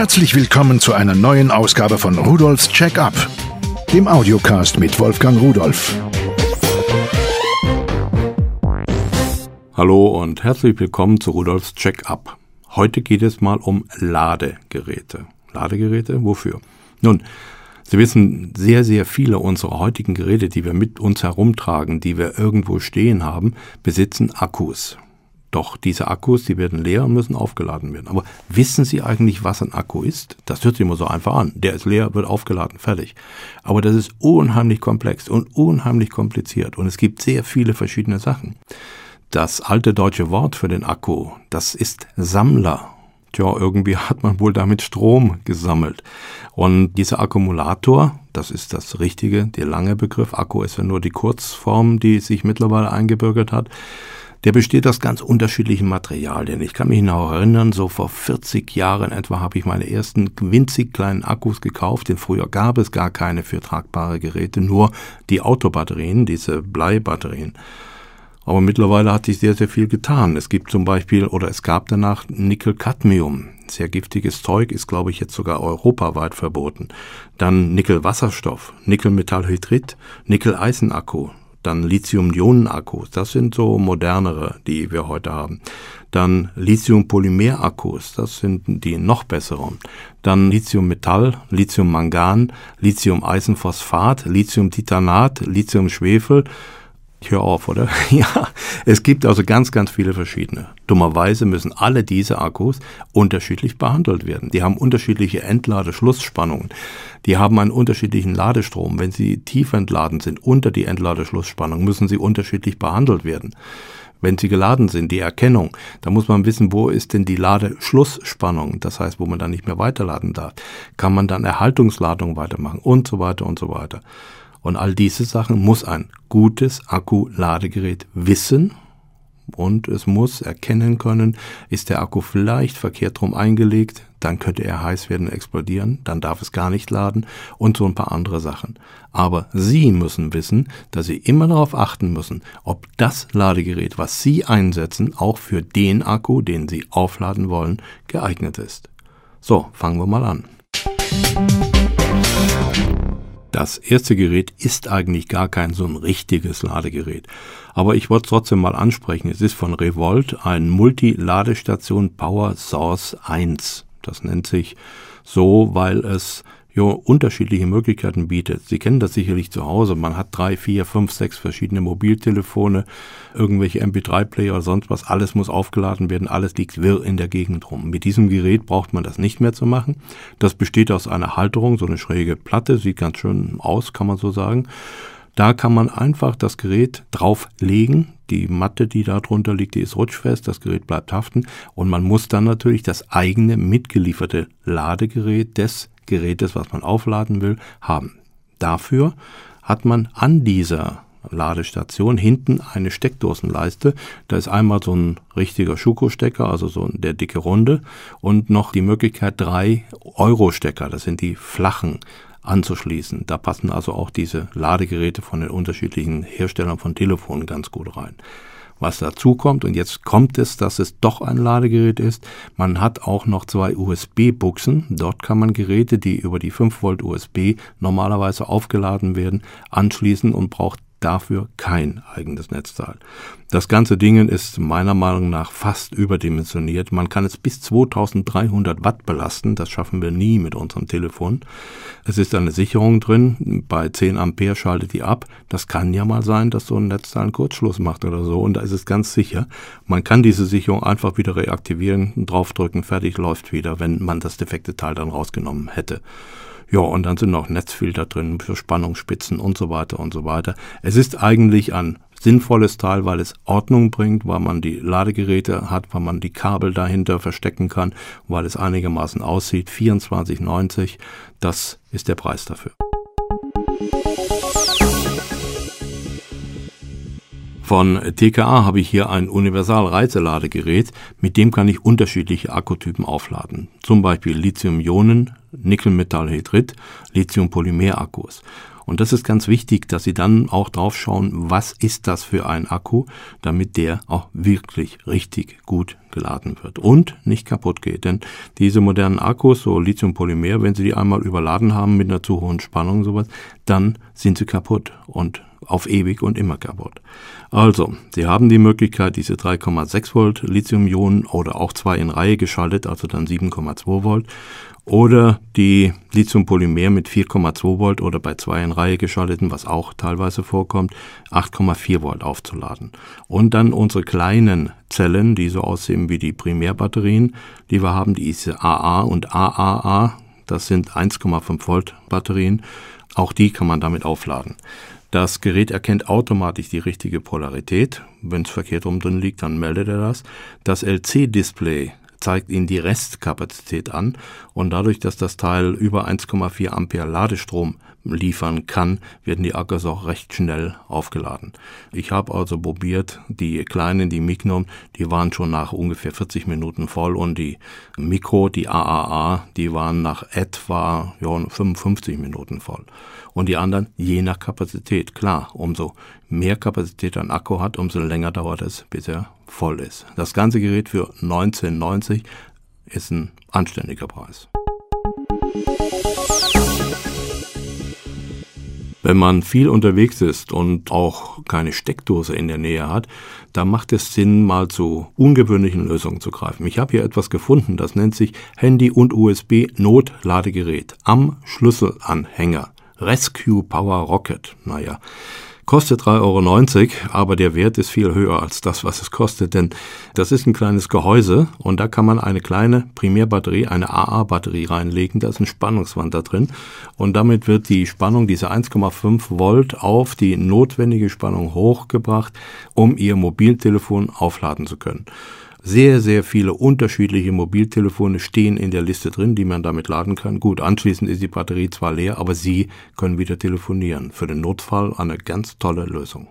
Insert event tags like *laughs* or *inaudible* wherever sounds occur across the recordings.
Herzlich willkommen zu einer neuen Ausgabe von Rudolfs Check-up, dem Audiocast mit Wolfgang Rudolf. Hallo und herzlich willkommen zu Rudolfs Check-up. Heute geht es mal um Ladegeräte. Ladegeräte, wofür? Nun, Sie wissen, sehr, sehr viele unserer heutigen Geräte, die wir mit uns herumtragen, die wir irgendwo stehen haben, besitzen Akkus. Doch diese Akkus, die werden leer und müssen aufgeladen werden. Aber wissen Sie eigentlich, was ein Akku ist? Das hört sich immer so einfach an. Der ist leer, wird aufgeladen, fertig. Aber das ist unheimlich komplex und unheimlich kompliziert und es gibt sehr viele verschiedene Sachen. Das alte deutsche Wort für den Akku, das ist Sammler. Tja, irgendwie hat man wohl damit Strom gesammelt. Und dieser Akkumulator, das ist das richtige, der lange Begriff, Akku ist ja nur die Kurzform, die sich mittlerweile eingebürgert hat, der besteht aus ganz unterschiedlichen Materialien. Ich kann mich noch erinnern, so vor 40 Jahren etwa habe ich meine ersten winzig kleinen Akkus gekauft, denn früher gab es gar keine für tragbare Geräte, nur die Autobatterien, diese Bleibatterien. Aber mittlerweile hat sich sehr, sehr viel getan. Es gibt zum Beispiel, oder es gab danach Nickel-Cadmium. Sehr giftiges Zeug ist, glaube ich, jetzt sogar europaweit verboten. Dann Nickel-Wasserstoff, Nickel-Metallhydrid, Nickel-Eisenakku, dann Lithium-Ionen-Akkus, das sind so modernere, die wir heute haben. Dann Lithium-Polymer-Akkus, das sind die noch besseren. Dann Lithium-Metall, Lithium-Mangan, Lithium-Eisenphosphat, Lithium-Titanat, Lithium-Schwefel, ich höre auf, oder? *laughs* ja, es gibt also ganz, ganz viele verschiedene. Dummerweise müssen alle diese Akkus unterschiedlich behandelt werden. Die haben unterschiedliche Entladeschlussspannungen. Die haben einen unterschiedlichen Ladestrom. Wenn sie tief entladen sind, unter die Entladeschlussspannung, müssen sie unterschiedlich behandelt werden. Wenn sie geladen sind, die Erkennung, da muss man wissen, wo ist denn die Ladeschlussspannung, das heißt, wo man dann nicht mehr weiterladen darf. Kann man dann Erhaltungsladung weitermachen und so weiter und so weiter. Und all diese Sachen muss ein gutes Akkuladegerät wissen und es muss erkennen können, ist der Akku vielleicht verkehrt rum eingelegt, dann könnte er heiß werden und explodieren, dann darf es gar nicht laden und so ein paar andere Sachen. Aber Sie müssen wissen, dass Sie immer darauf achten müssen, ob das Ladegerät, was Sie einsetzen, auch für den Akku, den Sie aufladen wollen, geeignet ist. So, fangen wir mal an. Das erste Gerät ist eigentlich gar kein so ein richtiges Ladegerät. Aber ich wollte es trotzdem mal ansprechen. Es ist von Revolt ein Multi-Ladestation Power Source 1. Das nennt sich so, weil es ja, unterschiedliche Möglichkeiten bietet. Sie kennen das sicherlich zu Hause. Man hat drei, vier, fünf, sechs verschiedene Mobiltelefone, irgendwelche MP3-Player oder sonst was. Alles muss aufgeladen werden. Alles liegt wirr in der Gegend rum. Mit diesem Gerät braucht man das nicht mehr zu machen. Das besteht aus einer Halterung, so eine schräge Platte. Sieht ganz schön aus, kann man so sagen. Da kann man einfach das Gerät drauflegen. Die Matte, die da drunter liegt, die ist rutschfest, das Gerät bleibt haften und man muss dann natürlich das eigene mitgelieferte Ladegerät des Gerätes, was man aufladen will, haben. Dafür hat man an dieser Ladestation hinten eine Steckdosenleiste. Da ist einmal so ein richtiger Schuko-Stecker, also so der dicke Runde, und noch die Möglichkeit drei Euro-Stecker, das sind die flachen, anzuschließen. Da passen also auch diese Ladegeräte von den unterschiedlichen Herstellern von Telefonen ganz gut rein was dazu kommt. Und jetzt kommt es, dass es doch ein Ladegerät ist. Man hat auch noch zwei USB-Buchsen. Dort kann man Geräte, die über die 5 Volt USB normalerweise aufgeladen werden, anschließen und braucht dafür kein eigenes Netzteil. Das ganze Ding ist meiner Meinung nach fast überdimensioniert. Man kann es bis 2300 Watt belasten. Das schaffen wir nie mit unserem Telefon. Es ist eine Sicherung drin. Bei 10 Ampere schaltet die ab. Das kann ja mal sein, dass so ein Netzteil einen Kurzschluss macht oder so. Und da ist es ganz sicher. Man kann diese Sicherung einfach wieder reaktivieren, draufdrücken, fertig läuft wieder, wenn man das defekte Teil dann rausgenommen hätte. Ja, und dann sind noch Netzfilter drin für Spannungsspitzen und so weiter und so weiter. Es ist eigentlich ein sinnvolles Teil, weil es Ordnung bringt, weil man die Ladegeräte hat, weil man die Kabel dahinter verstecken kann, weil es einigermaßen aussieht. 24,90, das ist der Preis dafür. Von TKA habe ich hier ein Universal-Reiseladegerät, mit dem kann ich unterschiedliche Akkutypen aufladen. Zum Beispiel Lithium-Ionen, Nickelmetallhydrid, Lithium-Polymer-Akkus. Und das ist ganz wichtig, dass Sie dann auch drauf schauen, was ist das für ein Akku, damit der auch wirklich richtig gut geladen wird und nicht kaputt geht. Denn diese modernen Akkus, so Lithium-Polymer, wenn Sie die einmal überladen haben mit einer zu hohen Spannung und sowas, dann sind sie kaputt und auf ewig und immer kaputt. Also, Sie haben die Möglichkeit, diese 3,6 Volt Lithium-Ionen oder auch zwei in Reihe geschaltet, also dann 7,2 Volt oder die Lithium-Polymer mit 4,2 Volt oder bei zwei in Reihe geschalteten, was auch teilweise vorkommt, 8,4 Volt aufzuladen. Und dann unsere kleinen Zellen, die so aussehen wie die Primärbatterien, die wir haben, die AA und AAA, das sind 1,5 Volt Batterien, auch die kann man damit aufladen. Das Gerät erkennt automatisch die richtige Polarität. Wenn es verkehrt rum drin liegt, dann meldet er das. Das LC-Display zeigt Ihnen die Restkapazität an und dadurch, dass das Teil über 1,4 Ampere Ladestrom liefern kann, werden die Akkus auch recht schnell aufgeladen. Ich habe also probiert, die kleinen, die Mignon, die waren schon nach ungefähr 40 Minuten voll und die Mikro, die AAA, die waren nach etwa ja, 55 Minuten voll. Und die anderen je nach Kapazität. Klar, umso mehr Kapazität ein Akku hat, umso länger dauert es, bis er voll ist. Das ganze Gerät für 1990 ist ein anständiger Preis. Wenn man viel unterwegs ist und auch keine Steckdose in der Nähe hat, da macht es Sinn, mal zu ungewöhnlichen Lösungen zu greifen. Ich habe hier etwas gefunden, das nennt sich Handy und USB Notladegerät am Schlüsselanhänger. Rescue Power Rocket. Naja, Kostet 3,90 Euro, aber der Wert ist viel höher als das, was es kostet, denn das ist ein kleines Gehäuse und da kann man eine kleine Primärbatterie, eine AA-Batterie reinlegen, da ist ein Spannungswand da drin und damit wird die Spannung, diese 1,5 Volt, auf die notwendige Spannung hochgebracht, um Ihr Mobiltelefon aufladen zu können. Sehr, sehr viele unterschiedliche Mobiltelefone stehen in der Liste drin, die man damit laden kann. Gut, anschließend ist die Batterie zwar leer, aber Sie können wieder telefonieren. Für den Notfall eine ganz tolle Lösung.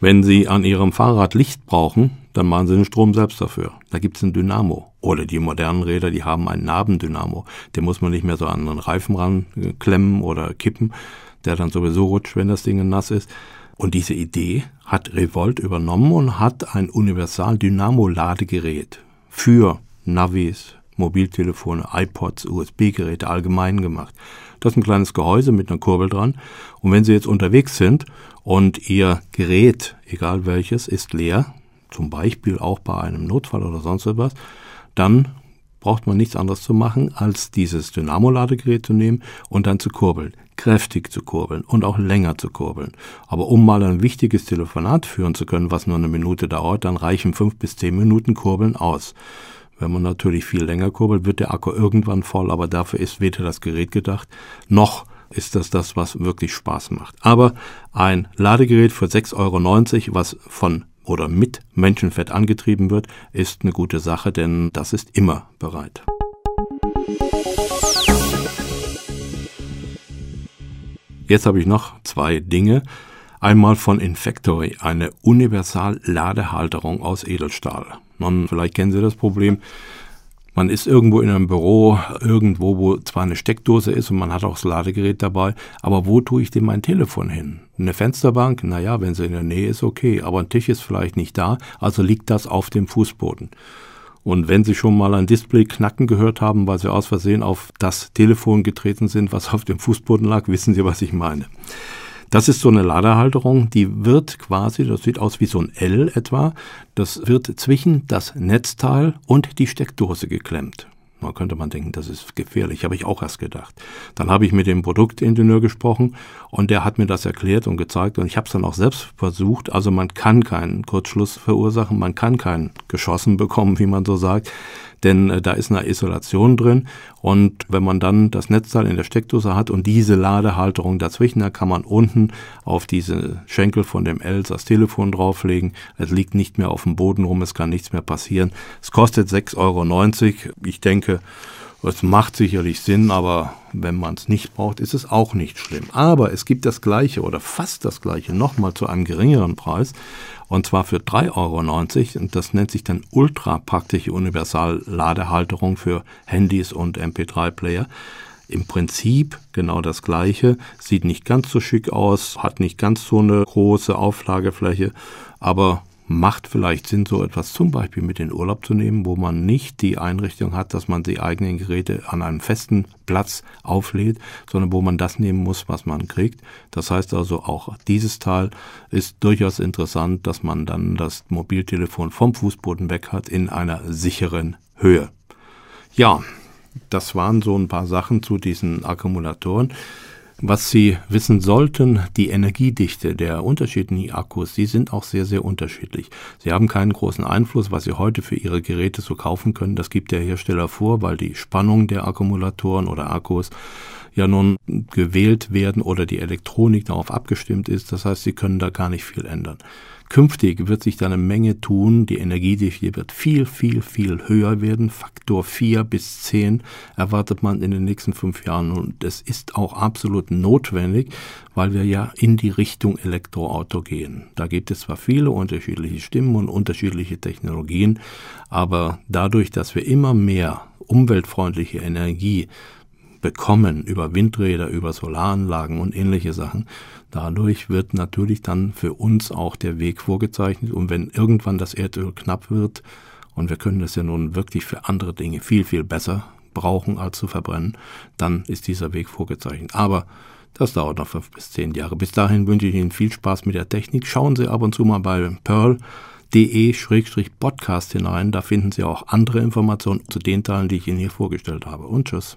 Wenn Sie an Ihrem Fahrrad Licht brauchen, dann machen Sie den Strom selbst dafür. Da gibt es ein Dynamo. Oder die modernen Räder, die haben einen Nabendynamo. Den muss man nicht mehr so an den Reifen ranklemmen oder kippen, der dann sowieso rutscht, wenn das Ding nass ist. Und diese Idee hat Revolt übernommen und hat ein Universal-Dynamo-Ladegerät für Navis, Mobiltelefone, iPods, USB-Geräte allgemein gemacht. Das ist ein kleines Gehäuse mit einer Kurbel dran. Und wenn Sie jetzt unterwegs sind und Ihr Gerät, egal welches, ist leer, zum Beispiel auch bei einem Notfall oder sonst etwas, dann braucht man nichts anderes zu machen, als dieses Dynamo-Ladegerät zu nehmen und dann zu kurbeln. Kräftig zu kurbeln und auch länger zu kurbeln. Aber um mal ein wichtiges Telefonat führen zu können, was nur eine Minute dauert, dann reichen fünf bis zehn Minuten Kurbeln aus. Wenn man natürlich viel länger kurbelt, wird der Akku irgendwann voll, aber dafür ist weder das Gerät gedacht, noch ist das das, was wirklich Spaß macht. Aber ein Ladegerät für 6,90 Euro, was von oder mit Menschenfett angetrieben wird, ist eine gute Sache, denn das ist immer bereit. Jetzt habe ich noch zwei Dinge. Einmal von Infactory, eine Universal-Ladehalterung aus Edelstahl. Man, vielleicht kennen Sie das Problem. Man ist irgendwo in einem Büro, irgendwo, wo zwar eine Steckdose ist und man hat auch das Ladegerät dabei, aber wo tue ich denn mein Telefon hin? Eine Fensterbank? Naja, wenn sie in der Nähe ist, okay, aber ein Tisch ist vielleicht nicht da, also liegt das auf dem Fußboden. Und wenn Sie schon mal ein Display knacken gehört haben, weil Sie aus Versehen auf das Telefon getreten sind, was auf dem Fußboden lag, wissen Sie, was ich meine. Das ist so eine Ladehalterung, die wird quasi, das sieht aus wie so ein L etwa, das wird zwischen das Netzteil und die Steckdose geklemmt. Da könnte man denken, das ist gefährlich, habe ich auch erst gedacht. Dann habe ich mit dem Produktingenieur gesprochen und der hat mir das erklärt und gezeigt und ich habe es dann auch selbst versucht. Also man kann keinen Kurzschluss verursachen, man kann keinen geschossen bekommen, wie man so sagt denn äh, da ist eine Isolation drin und wenn man dann das Netzteil in der Steckdose hat und diese Ladehalterung dazwischen, dann kann man unten auf diese Schenkel von dem L das Telefon drauflegen. Es liegt nicht mehr auf dem Boden rum, es kann nichts mehr passieren. Es kostet 6,90 Euro. Ich denke, Es macht sicherlich Sinn, aber wenn man es nicht braucht, ist es auch nicht schlimm. Aber es gibt das gleiche oder fast das gleiche nochmal zu einem geringeren Preis und zwar für 3,90 Euro und das nennt sich dann ultra praktische Universal-Ladehalterung für Handys und MP3-Player. Im Prinzip genau das gleiche, sieht nicht ganz so schick aus, hat nicht ganz so eine große Auflagefläche, aber macht vielleicht Sinn, so etwas zum Beispiel mit in Urlaub zu nehmen, wo man nicht die Einrichtung hat, dass man die eigenen Geräte an einem festen Platz auflädt, sondern wo man das nehmen muss, was man kriegt. Das heißt also auch dieses Teil ist durchaus interessant, dass man dann das Mobiltelefon vom Fußboden weg hat in einer sicheren Höhe. Ja, das waren so ein paar Sachen zu diesen Akkumulatoren. Was Sie wissen sollten, die Energiedichte der unterschiedlichen Akkus, die sind auch sehr, sehr unterschiedlich. Sie haben keinen großen Einfluss, was Sie heute für Ihre Geräte so kaufen können. Das gibt der Hersteller vor, weil die Spannung der Akkumulatoren oder Akkus ja nun gewählt werden oder die Elektronik darauf abgestimmt ist. Das heißt, Sie können da gar nicht viel ändern. Künftig wird sich da eine Menge tun. Die Energiedichte wird viel, viel, viel höher werden. Faktor 4 bis 10 erwartet man in den nächsten fünf Jahren. Und das ist auch absolut notwendig, weil wir ja in die Richtung Elektroauto gehen. Da gibt es zwar viele unterschiedliche Stimmen und unterschiedliche Technologien, aber dadurch, dass wir immer mehr umweltfreundliche Energie bekommen über Windräder, über Solaranlagen und ähnliche Sachen. Dadurch wird natürlich dann für uns auch der Weg vorgezeichnet. Und wenn irgendwann das Erdöl knapp wird, und wir können das ja nun wirklich für andere Dinge viel, viel besser brauchen als zu verbrennen, dann ist dieser Weg vorgezeichnet. Aber das dauert noch fünf bis zehn Jahre. Bis dahin wünsche ich Ihnen viel Spaß mit der Technik. Schauen Sie ab und zu mal bei pearl.de-podcast hinein. Da finden Sie auch andere Informationen zu den Teilen, die ich Ihnen hier vorgestellt habe. Und tschüss.